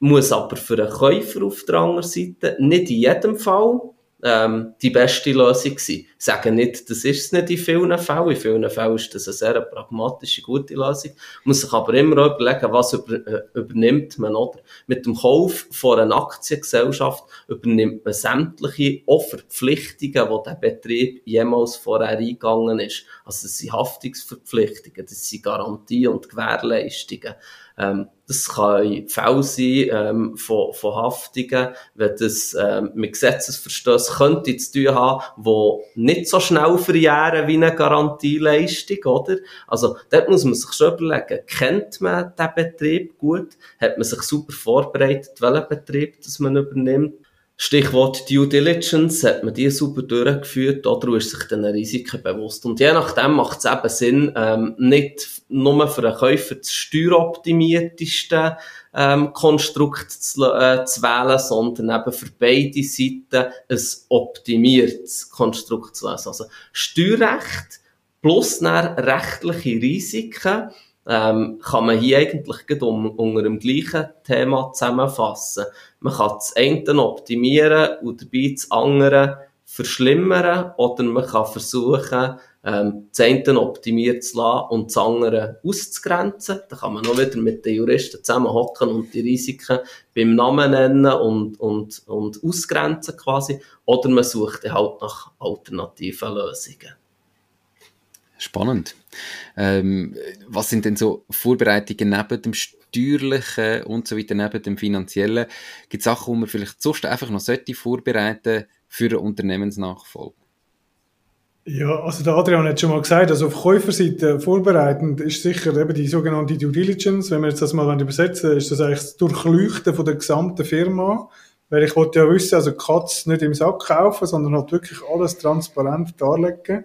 Muss aber für einen Käufer auf der anderen Seite nicht in jedem Fall ähm, die beste Lösung sein. Sagen nicht, das ist es nicht in vielen Fällen. In vielen Fällen ist das eine sehr pragmatische, gute Lösung. Muss sich aber immer überlegen, was über, äh, übernimmt man, oder? Mit dem Kauf von einer Aktiengesellschaft übernimmt man sämtliche Offerpflichtungen, die der Betrieb jemals vorher eingegangen ist. Also das sind Haftungsverpflichtungen, das sind Garantien und Gewährleistungen. Ähm, das kann Fälle sein ähm, von, von Haftungen, wenn das ähm, mit Gesetzesverstößen könnte zu tun haben, wo nicht so schnell verjähren wie eine Garantieleistung, oder? Also dort muss man sich schon überlegen, kennt man den Betrieb gut? Hat man sich super vorbereitet, welchen Betrieb das man übernimmt? Stichwort Due Diligence, hat man die super durchgeführt oder ist sich den Risiken bewusst? Und je nachdem macht es eben Sinn, ähm, nicht nur für einen Käufer das steueroptimierteste ähm, Konstrukt zu, äh, zu wählen, sondern eben für beide Seiten ein optimiertes Konstrukt zu wählen. Also Steuerrecht plus rechtliche Risiken ähm, kann man hier eigentlich um, unter dem gleichen Thema zusammenfassen. Man kann das eine optimieren und dabei das andere verschlimmern oder man kann versuchen, ähm, das eine optimiert zu lassen und das andere auszugrenzen. Da kann man noch wieder mit den Juristen zusammenhocken und die Risiken beim Namen nennen und, und, und ausgrenzen quasi. Oder man sucht halt nach alternativen Lösungen. Spannend. Ähm, was sind denn so Vorbereitungen neben dem steuerlichen und so weiter, neben dem finanziellen? Gibt es Sachen, die man vielleicht sonst einfach noch sollte vorbereiten für eine Unternehmensnachfolge? Ja, also der Adrian hat schon mal gesagt, also auf Käuferseite vorbereitend ist sicher eben die sogenannte Due Diligence. Wenn wir jetzt das mal übersetzen, ist das eigentlich das Durchleuchten von der gesamten Firma. Weil ich wollte ja wissen, also Katz nicht im Sack kaufen, sondern halt wirklich alles transparent darlegen.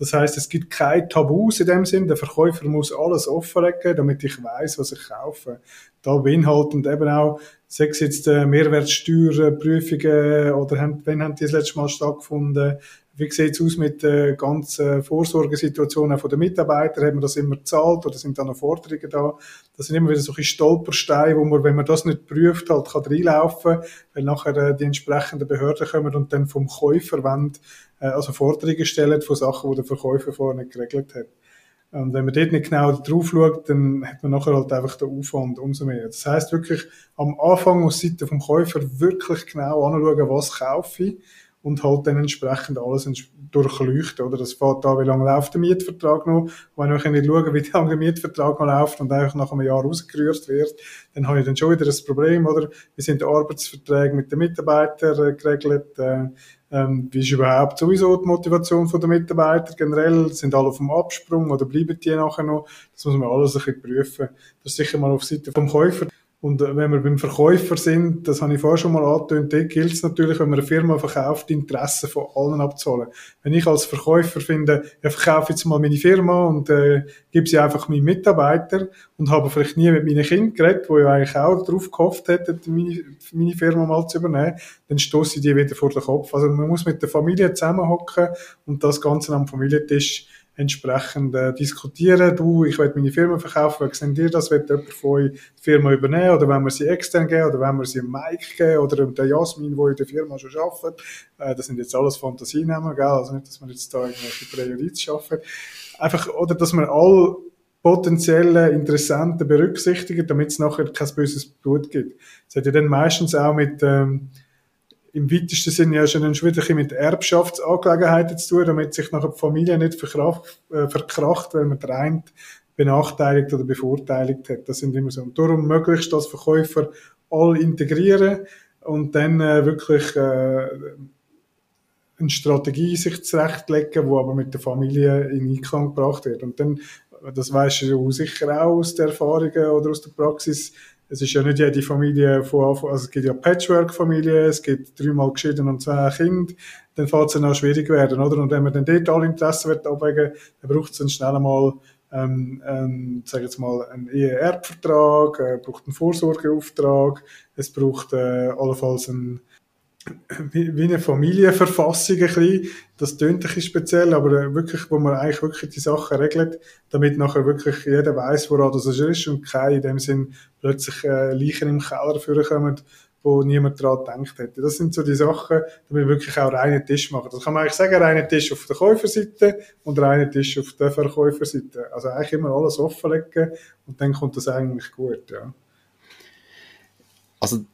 Das heißt, es gibt keine Tabus in dem Sinn. Der Verkäufer muss alles offenlegen, damit ich weiß, was ich kaufe. Da beinhaltend eben auch, sei es jetzt äh, Mehrwertsteuerprüfungen oder haben, wenn haben die das letzte Mal stattgefunden, wie sieht es aus mit der ganzen Vorsorgesituation von den Mitarbeitern? Haben wir das immer gezahlt oder sind da noch Forderungen da? Das sind immer wieder solche Stolpersteine, wo man, wenn man das nicht prüft, halt kann reinlaufen, weil nachher äh, die entsprechenden Behörden kommen und dann vom Käufer wollen, äh, also Forderungen stellen von Sachen, die der Verkäufer vorher nicht geregelt hat. Und wenn man dort nicht genau drauf schaut, dann hat man nachher halt einfach den Aufwand umso mehr. Das heißt wirklich, am Anfang aus Seite vom Käufer wirklich genau anschauen, was kaufe ich und halt dann entsprechend alles durchleuchten, oder? Das fährt da, wie lange läuft der Mietvertrag noch? wenn ich nicht schaue, wie lange der Mietvertrag noch läuft und einfach nach einem Jahr rausgerührt wird, dann habe ich dann schon wieder ein Problem, oder? Wie sind die Arbeitsverträge mit den Mitarbeitern äh, geregelt? Äh, ähm, wie ist überhaupt sowieso die Motivation der Mitarbeiter generell? Sind alle auf dem Absprung oder bleiben die nachher noch? Das muss man alles ein bisschen prüfen. Das ist sicher mal auf Seite vom Käufer. Und äh, wenn wir beim Verkäufer sind, das habe ich vorher schon mal angetönt, dort gilt es natürlich, wenn man eine Firma verkauft, die Interessen von allen abzuholen. Wenn ich als Verkäufer finde, ich verkaufe jetzt mal meine Firma und äh, gebe sie einfach meinen Mitarbeiter und habe vielleicht nie mit meinen Kindern geredet, die ja eigentlich auch darauf gehofft hätten, meine, meine Firma mal zu übernehmen, dann stoße ich die wieder vor den Kopf. Also man muss mit der Familie zusammenhocken und das Ganze am Familientisch entsprechend äh, diskutieren. Du, ich will meine Firma verkaufen, wie seht ihr das? Will jemand von euch die Firma übernehmen oder wenn wir sie extern geben oder wenn wir sie Mike geben oder der Jasmin, der in der Firma schon arbeitet. Äh, das sind jetzt alles Fantasienamen, gell? also nicht, dass wir jetzt da irgendwelche Präjudiz schaffen. Einfach, oder dass wir all potenzielle Interessenten berücksichtigen, damit es nachher kein böses Blut gibt. Das hat ja dann meistens auch mit ähm, im weitesten Sinne ja schon bisschen mit Erbschaftsangelegenheiten zu tun, damit sich nachher die Familie nicht verkracht, äh, verkracht weil man der eine benachteiligt oder bevorteiligt hat. Das sind immer so. Und darum möglichst als Verkäufer all integrieren und dann äh, wirklich äh, eine Strategie sich zurechtlegen, die aber mit der Familie in Einklang gebracht wird. Und dann, das weisst du sicher auch aus der Erfahrungen oder aus der Praxis, es ist ja nicht jede Familie von Anfang, also es gibt ja Patchwork-Familien, es gibt dreimal geschieden und zwei Kinder, dann fängt es dann auch schwierig werden, oder? Und wenn man dann dort alle Interessen wird abwägen, dann braucht es dann schnell einmal, ähm, ähm, sag jetzt mal, einen Ehe-Erbvertrag, äh, braucht einen Vorsorgeauftrag, es braucht äh, allenfalls einen wie, eine Familienverfassung ein bisschen. Das tönt ein bisschen speziell, aber äh, wirklich, wo man eigentlich wirklich die Sachen regelt, damit nachher wirklich jeder weiß, woran das ist und keine in dem Sinn plötzlich äh, Leichen im Keller vorkommen, wo niemand daran gedacht hätte. Das sind so die Sachen, damit wir wirklich auch reinen Tisch machen. Das kann man eigentlich sagen, reinen Tisch auf der Käuferseite und reinen Tisch auf der Verkäuferseite. Also eigentlich immer alles offenlegen und dann kommt das eigentlich gut, ja. Also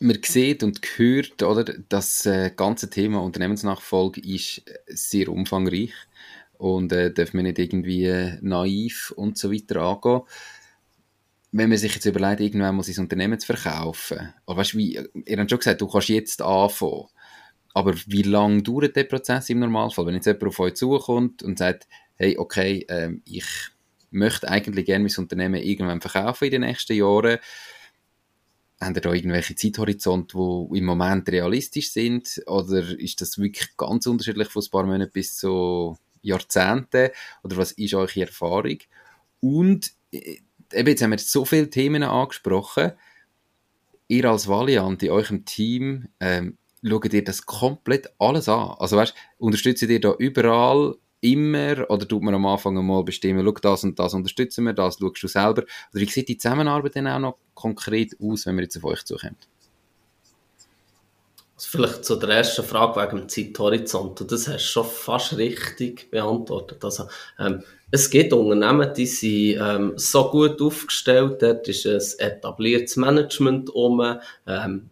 man sieht und hört, oder, das äh, ganze Thema Unternehmensnachfolge ist äh, sehr umfangreich und äh, darf man nicht irgendwie äh, naiv und so weiter angehen. Wenn man sich jetzt überlegt, irgendwann mal sein Unternehmen zu verkaufen, oder weißt, wie, ihr habt schon gesagt, du kannst jetzt anfangen, aber wie lange dauert der Prozess im Normalfall? Wenn jetzt jemand auf euch zukommt und sagt, hey, okay, äh, ich möchte eigentlich gerne mein Unternehmen irgendwann verkaufen in den nächsten Jahren, haben ihr da irgendwelche Zeithorizonte, die im Moment realistisch sind? Oder ist das wirklich ganz unterschiedlich von ein paar Monaten bis zu Jahrzehnten? Oder was ist eure Erfahrung? Und äh, eben, jetzt haben wir so viele Themen angesprochen. Ihr als Valiant in eurem Team, ähm, schaut ihr das komplett alles an? Also weißt, unterstützt ihr da überall immer oder tut man am Anfang mal bestimmen, schau, das und das unterstützen wir, das schaust du selber? Oder wie sieht die Zusammenarbeit dann auch noch konkret aus, wenn wir jetzt auf euch zukommt? Also vielleicht zu der ersten Frage wegen dem Zeithorizont. Das hast du schon fast richtig beantwortet. Also, ähm, es gibt Unternehmen, die sind ähm, so gut aufgestellt, dort ist ein etabliertes Management um, ähm,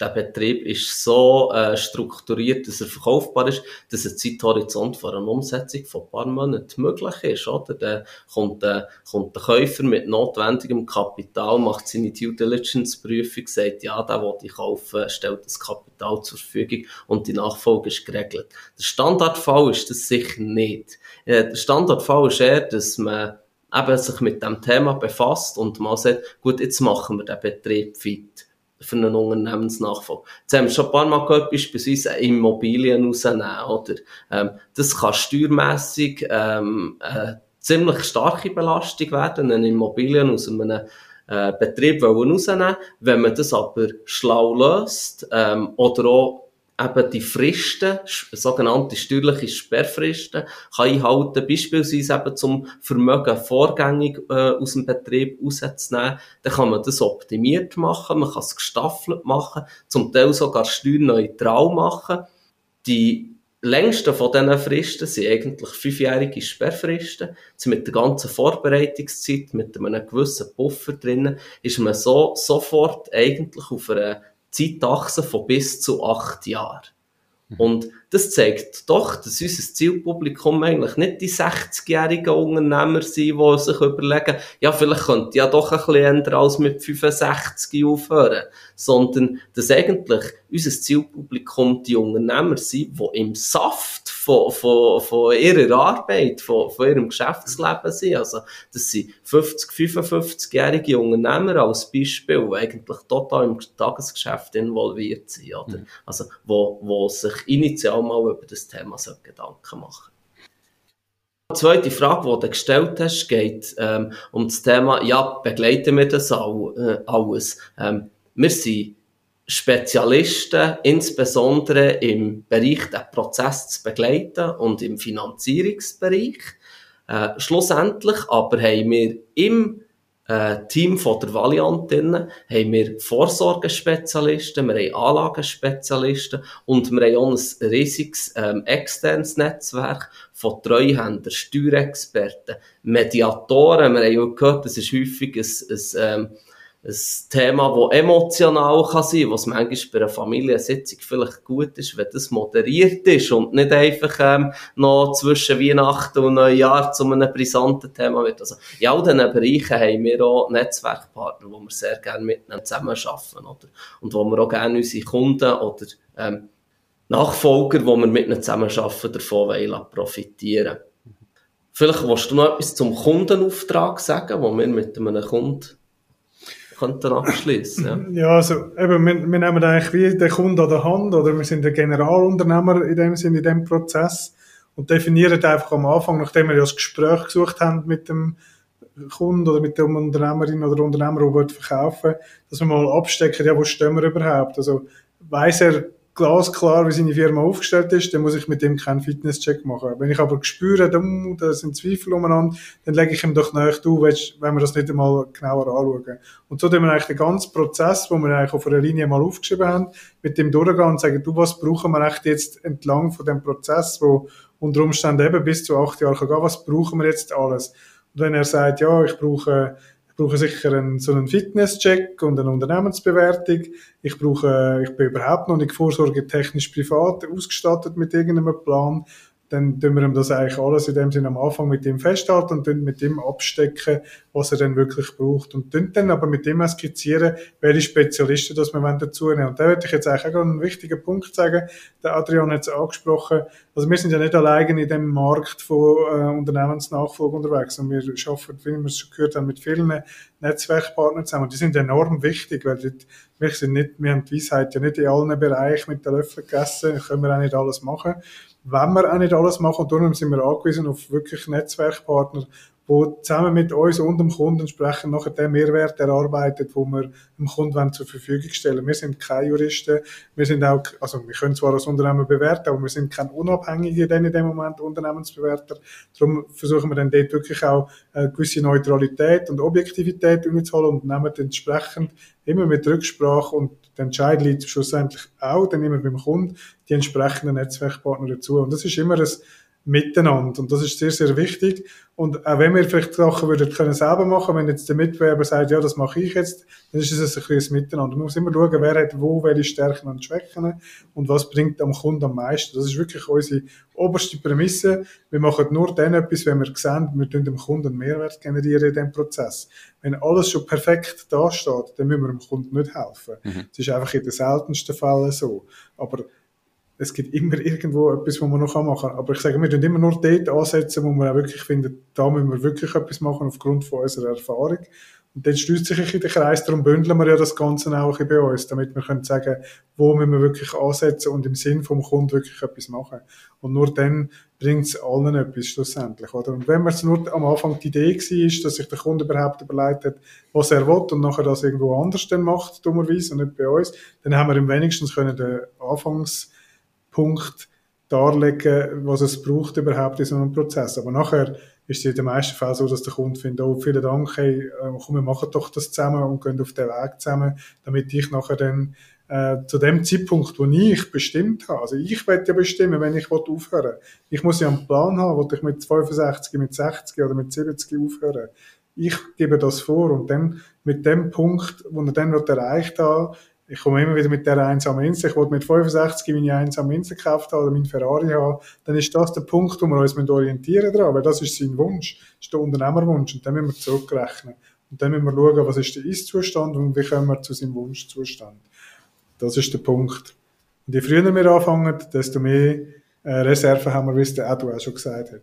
der Betrieb ist so äh, strukturiert, dass er verkaufbar ist, dass ein Zeithorizont von einer Umsetzung von ein paar Monaten möglich ist. Oder? Dann kommt, äh, kommt der Käufer mit notwendigem Kapital, macht seine Due Diligence-Prüfung, sagt, ja, der will ich kaufen, stellt das Kapital zur Verfügung und die Nachfolge ist geregelt. Der Standardfall ist das sicher nicht. Äh, der Standardfall ist eher, dass man eben sich mit dem Thema befasst und man sagt, gut, jetzt machen wir den Betrieb fit für einen Unternehmensnachfolge. Jetzt haben wir schon ein paar Mal gehört, beispielsweise Immobilien rausnehmen, oder? Ähm, das kann steuermässig ähm, eine ziemlich starke Belastung werden, eine Immobilien aus einem äh, Betrieb rausnehmen Wenn man das aber schlau löst, ähm, oder auch eben die Fristen, sogenannte steuerliche Sperrfristen, kann einhalten, beispielsweise eben zum Vermögen vorgängig äh, aus dem Betrieb rauszunehmen, dann kann man das optimiert machen, man kann es gestaffelt machen, zum Teil sogar steuerneutral machen. Die längsten von diesen Fristen sind eigentlich fünfjährige Sperrfristen. Jetzt mit der ganzen Vorbereitungszeit, mit einem gewissen Puffer drinnen, ist man so sofort eigentlich auf einer Zeitachse von bis zu acht Jahren. Mhm. Und das zeigt doch, dass unser Zielpublikum eigentlich nicht die 60-jährigen Unternehmer sind, die sich überlegen, ja, vielleicht könnte ich ja doch ein bisschen ändern als mit 65 aufhören, sondern dass eigentlich unser Zielpublikum die Unternehmer sind, die im Saft von, von, von ihrer Arbeit, von, von ihrem Geschäftsleben sind. Also, das sind 50, 55-jährige Unternehmer als Beispiel, die eigentlich total im Tagesgeschäft involviert sind, oder? Mhm. Also, wo, wo sich initial mal über das Thema Gedanken machen die zweite Frage, die du gestellt hast, geht ähm, um das Thema, ja, begleiten wir das all, äh, alles? Ähm, wir sind Spezialisten, insbesondere im Bereich der Prozess zu begleiten und im Finanzierungsbereich. Äh, schlussendlich aber haben wir im äh, Team von der Valiant drin, haben wir Vorsorgespezialisten, wir haben Anlagenspezialisten und wir haben auch ein riesiges ähm, externes Netzwerk von Treuhändern, Steuerexperten, Mediatoren. Wir haben auch gehört, das ist häufig ein, ein ähm, ein Thema, das emotional kann sein kann, was manchmal bei einer Familiensitzung vielleicht gut ist, wenn das moderiert ist und nicht einfach ähm, noch zwischen Weihnachten und Neujahr zu einem brisanten Thema wird. Also in all diesen Bereichen haben wir auch Netzwerkpartner, wo wir sehr gerne mit ihnen zusammenarbeiten oder? und wo wir auch gerne unsere Kunden oder ähm, Nachfolger, die wir mit ihnen zusammenarbeiten, davon wollen profitieren Vielleicht willst du noch etwas zum Kundenauftrag sagen, wo wir mit einem Kunden könnten abschließen. Ja. ja, also eben, wir, wir nehmen eigentlich wie den Kunden an der Hand oder wir sind der Generalunternehmer in dem Sinne, in dem Prozess und definieren einfach am Anfang, nachdem wir ja das Gespräch gesucht haben mit dem Kunden oder mit dem Unternehmerin oder Unternehmer, der verkaufen dass wir mal abstecken, ja, wo stehen wir überhaupt? Also, weiss er, glasklar, wie seine Firma aufgestellt ist, dann muss ich mit dem keinen Fitnesscheck machen. Wenn ich aber spüre, da sind Zweifel umeinander, dann lege ich ihm doch nach, du, willst, wenn wir das nicht einmal genauer anschauen. Und so tun wir eigentlich den ganzen Prozess, wo wir eigentlich auf einer Linie mal aufgeschrieben haben, mit dem durchgehen und sagen, du, was brauchen wir echt jetzt entlang von dem Prozess, wo unter Umständen eben bis zu acht Jahren kann gehen, was brauchen wir jetzt alles? Und wenn er sagt, ja, ich brauche brauche sicher einen, so einen Fitnesscheck und eine Unternehmensbewertung. Ich brauche, ich bin überhaupt noch nicht vorsorgetechnisch privat ausgestattet mit irgendeinem Plan dann tun wir ihm das eigentlich alles in dem Sinne am Anfang mit ihm festhalten und dann mit ihm abstecken, was er dann wirklich braucht. Und dann aber mit ihm skizzieren, welche Spezialisten das wir dazu nehmen. Und da würde ich jetzt eigentlich auch einen wichtigen Punkt sagen. Der Adrian hat es angesprochen. Also wir sind ja nicht alleine in dem Markt von äh, Unternehmensnachfolge unterwegs. Und wir arbeiten, wie wir es schon gehört haben, mit vielen Netzwerkpartnern zusammen. Und die sind enorm wichtig, weil dort, wir sind nicht, wir haben die Weisheit ja nicht in allen Bereichen mit den Löffeln gegessen, können wir auch nicht alles machen wenn wir auch nicht alles machen. Und darum sind wir angewiesen auf wirklich Netzwerkpartner, die zusammen mit uns und dem Kunden entsprechend nachher den Mehrwert erarbeitet, wo wir dem Kunden zur Verfügung stellen. Wir sind keine Juristen, wir sind auch, also wir können zwar als Unternehmen bewerten, aber wir sind kein unabhängige in dem Moment Unternehmensbewerter. Darum versuchen wir dann dort wirklich auch eine gewisse Neutralität und Objektivität umzuholen und nehmen entsprechend immer mit Rücksprache und der Entscheid liegt schlussendlich auch dann immer beim Kunden die entsprechenden Netzwerkpartner dazu. Und das ist immer ein Miteinander. Und das ist sehr, sehr wichtig. Und auch wenn wir vielleicht Sachen würden können selber machen, wenn jetzt der Mitbewerber sagt, ja, das mache ich jetzt, dann ist es ein ein Miteinander. Man muss immer schauen, wer hat wo welche Stärken und Schwächen und was bringt am Kunden am meisten. Das ist wirklich unsere oberste Prämisse. Wir machen nur dann etwas, wenn wir sehen, wir dem Kunden Mehrwert generieren in diesem Prozess. Wenn alles schon perfekt dasteht, dann müssen wir dem Kunden nicht helfen. Mhm. Das ist einfach in den seltensten Fällen so. Aber es gibt immer irgendwo etwas, was man noch machen kann. Aber ich sage, wir tun immer nur dort ansetzen, wo wir auch wirklich finden, da müssen wir wirklich etwas machen aufgrund von unserer Erfahrung. Und dann schließt sich ein bisschen der Kreis, darum bündeln wir ja das Ganze auch bei uns, damit wir können sagen, wo müssen wir wirklich ansetzen und im Sinn vom Kunden wirklich etwas machen. Und nur dann bringt es allen etwas schlussendlich, oder? Und wenn man es nur am Anfang die Idee war, dass sich der Kunde überhaupt überlegt hat, was er will und nachher das irgendwo anders dann macht, dummerweise, und nicht bei uns, dann haben wir im wenigstens können den Anfangs Punkt darlegen, was es braucht überhaupt in so einem Prozess. Aber nachher ist es in den meisten Fällen so, dass der Kunde findet, oh, vielen Dank, hey, äh, komm, wir machen doch das zusammen und gehen auf den Weg zusammen, damit ich nachher dann äh, zu dem Zeitpunkt, wo ich bestimmt habe, also ich werde ja bestimmen, wenn ich aufhören will. Ich muss ja einen Plan haben, will ich mit 65, mit 60 oder mit 70 aufhören. Ich gebe das vor und dann mit dem Punkt, wo er dann erreicht hat, ich komme immer wieder mit der einsamen Insel. Ich wollte mit 65 meine einsame Insel gekauft haben oder mein Ferrari haben. Dann ist das der Punkt, wo wir uns orientieren daran, weil das ist sein Wunsch. Das ist der Unternehmerwunsch. Und dann müssen wir zurückrechnen. Und dann müssen wir schauen, was ist der Ist-Zustand und wie kommen wir zu seinem Wunschzustand. Das ist der Punkt. Und je früher wir anfangen, desto mehr äh, Reserven haben wir, wie es der Edu auch schon gesagt hat.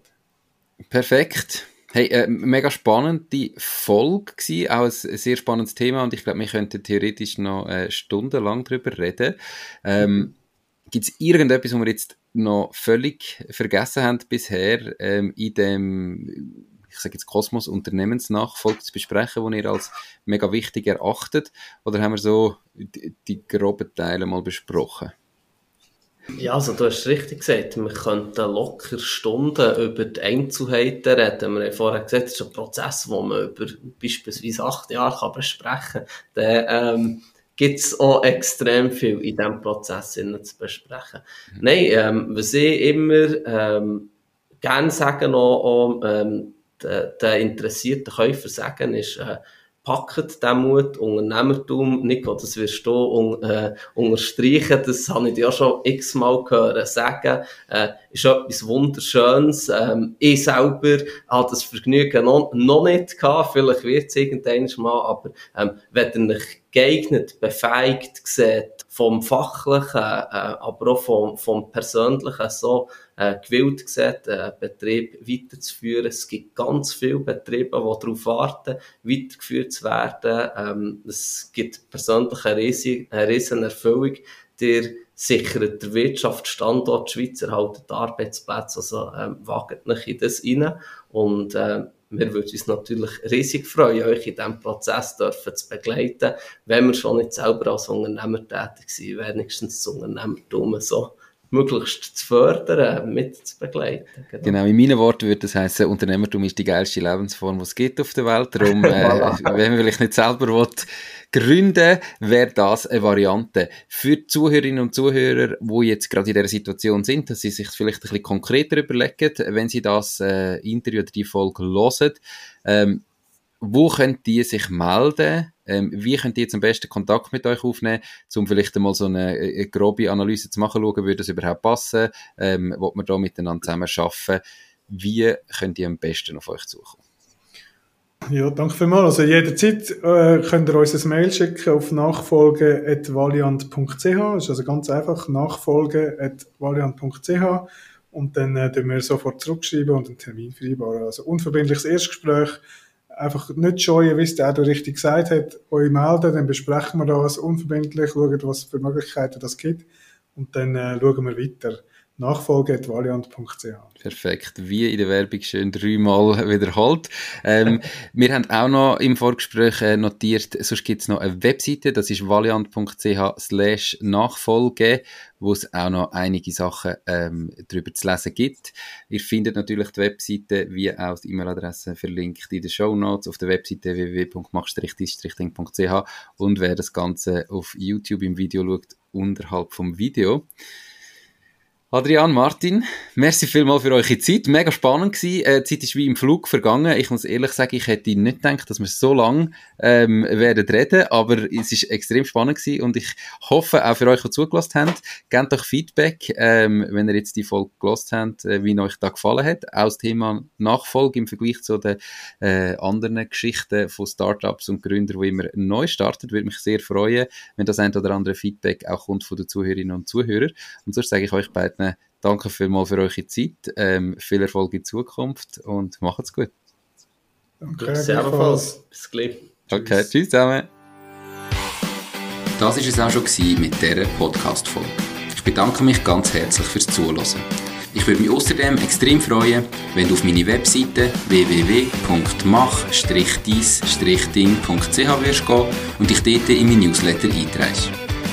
Perfekt. Hey, äh, mega spannende Folge gewesen, auch ein sehr spannendes Thema und ich glaube, wir könnten theoretisch noch äh, stundenlang drüber reden. Ähm, Gibt es irgendetwas, was wir jetzt noch völlig vergessen haben bisher ähm, in dem ich sage jetzt Kosmos Unternehmensnachfolge zu besprechen, wo ihr als mega wichtig erachtet? Oder haben wir so die, die groben Teile mal besprochen? Ja, also du hast richtig gesagt, wir könnten locker Stunden über die Einzelheiten reden. Wir haben vorher gesagt, es ist ein Prozess, den man über beispielsweise acht Jahre kann besprechen kann. Dann ähm, gibt es auch extrem viel in diesem Prozess zu besprechen. Mhm. Nein, ähm, was ich immer ähm, gerne sagen noch, auch, ähm, den, den interessierten Käufer sagen, ist, äh, packt den Mut, Unternehmertum, Nico, das wirst du un, äh, unterstreichen, das habe ich ja schon x-mal gehört sagen, äh, ist etwas Wunderschönes. Ähm, ich selber habe das Vergnügen noch, noch nicht gehabt, vielleicht wird es irgendwann mal, aber ähm, wenn ihr geeignet, befähigt seht, vom Fachlichen, äh, aber auch vom, vom Persönlichen so äh, gewillt seht, einen Betrieb weiterzuführen. Es gibt ganz viele Betriebe, die darauf warten, weitergeführt zu werden. Ähm, es gibt persönlich eine riesige, eine riesige Erfüllung. Der sichert der Wirtschaft Standort Schweiz, erhaltet Arbeitsplätze, also ähm, wagt nicht in das rein. Und äh, wir würden uns natürlich riesig freuen, euch in diesem Prozess dürfen zu begleiten, wenn wir schon nicht selber als Unternehmer tätig sind, wenigstens das Unternehmertum so möglichst zu fördern, mit zu begleiten. Genau. genau, in meinen Worten würde das heißen, Unternehmertum ist die geilste Lebensform, die es gibt auf der Welt. Darum, äh, wenn man vielleicht nicht selber will, gründen, wäre das eine Variante. Für die Zuhörerinnen und Zuhörer, die jetzt gerade in dieser Situation sind, dass sie sich vielleicht ein bisschen konkreter überlegen, wenn sie das äh, Interview oder die Folge hören, ähm, wo können die sich melden? Ähm, wie könnt ihr jetzt am besten Kontakt mit euch aufnehmen, um vielleicht einmal so eine, eine grobe Analyse zu machen, schauen, würde das überhaupt passen? Ähm, wollt man da miteinander zusammen arbeiten? Wie könnt ihr am besten auf euch zukommen? Ja, danke vielmals. Also jederzeit äh, könnt ihr uns ein Mail schicken auf nachfolge.valiant.ch. Das ist also ganz einfach, nachfolge.valiant.ch und dann äh, wir sofort zurückschreiben und einen Termin vereinbaren. Also unverbindliches Erstgespräch einfach nicht scheuen, wie es der richtig gesagt hat, euch melden, dann besprechen wir das unverbindlich, schauen, was für Möglichkeiten das gibt und dann äh, schauen wir weiter. Nachfolge.valiant.ch. Perfekt. Wie in der Werbung schön dreimal wiederholt. Ähm, wir haben auch noch im Vorgespräch äh, notiert, sonst gibt es noch eine Webseite, das ist valiant.ch slash Nachfolge, wo es auch noch einige Sachen ähm, darüber zu lesen gibt. Ihr findet natürlich die Webseite wie auch die E-Mail-Adresse verlinkt in den Show Notes auf der Webseite www.mach-dis-ch und wer das Ganze auf YouTube im Video schaut, unterhalb vom Video. Adrian, Martin, merci vielmal für eure Zeit. Mega spannend gewesen. Äh, die Zeit ist wie im Flug vergangen. Ich muss ehrlich sagen, ich hätte nicht gedacht, dass wir so lange ähm, werden reden, aber es ist extrem spannend gewesen und ich hoffe auch für euch, die zugelassen habt, gebt euch Feedback, ähm, wenn ihr jetzt die Folge gelassen habt, äh, wie euch da gefallen hat. Auch das Thema Nachfolge im Vergleich zu den äh, anderen Geschichten von Startups und Gründern, die immer neu starten, würde mich sehr freuen, wenn das ein oder andere Feedback auch kommt von den Zuhörerinnen und Zuhörern. Und sonst sage ich euch beiden danke vielmals für eure Zeit. Ähm, viel Erfolg in Zukunft und macht's gut. Danke. Servus. Bis gleich. Okay, tschüss zusammen. Das war es auch schon mit dieser Podcast-Folge. Ich bedanke mich ganz herzlich fürs Zuhören. Ich würde mich außerdem extrem freuen, wenn du auf meine Webseite www.mach-dies-ding.ch wirst gehen und dich dort in mein Newsletter einträgst.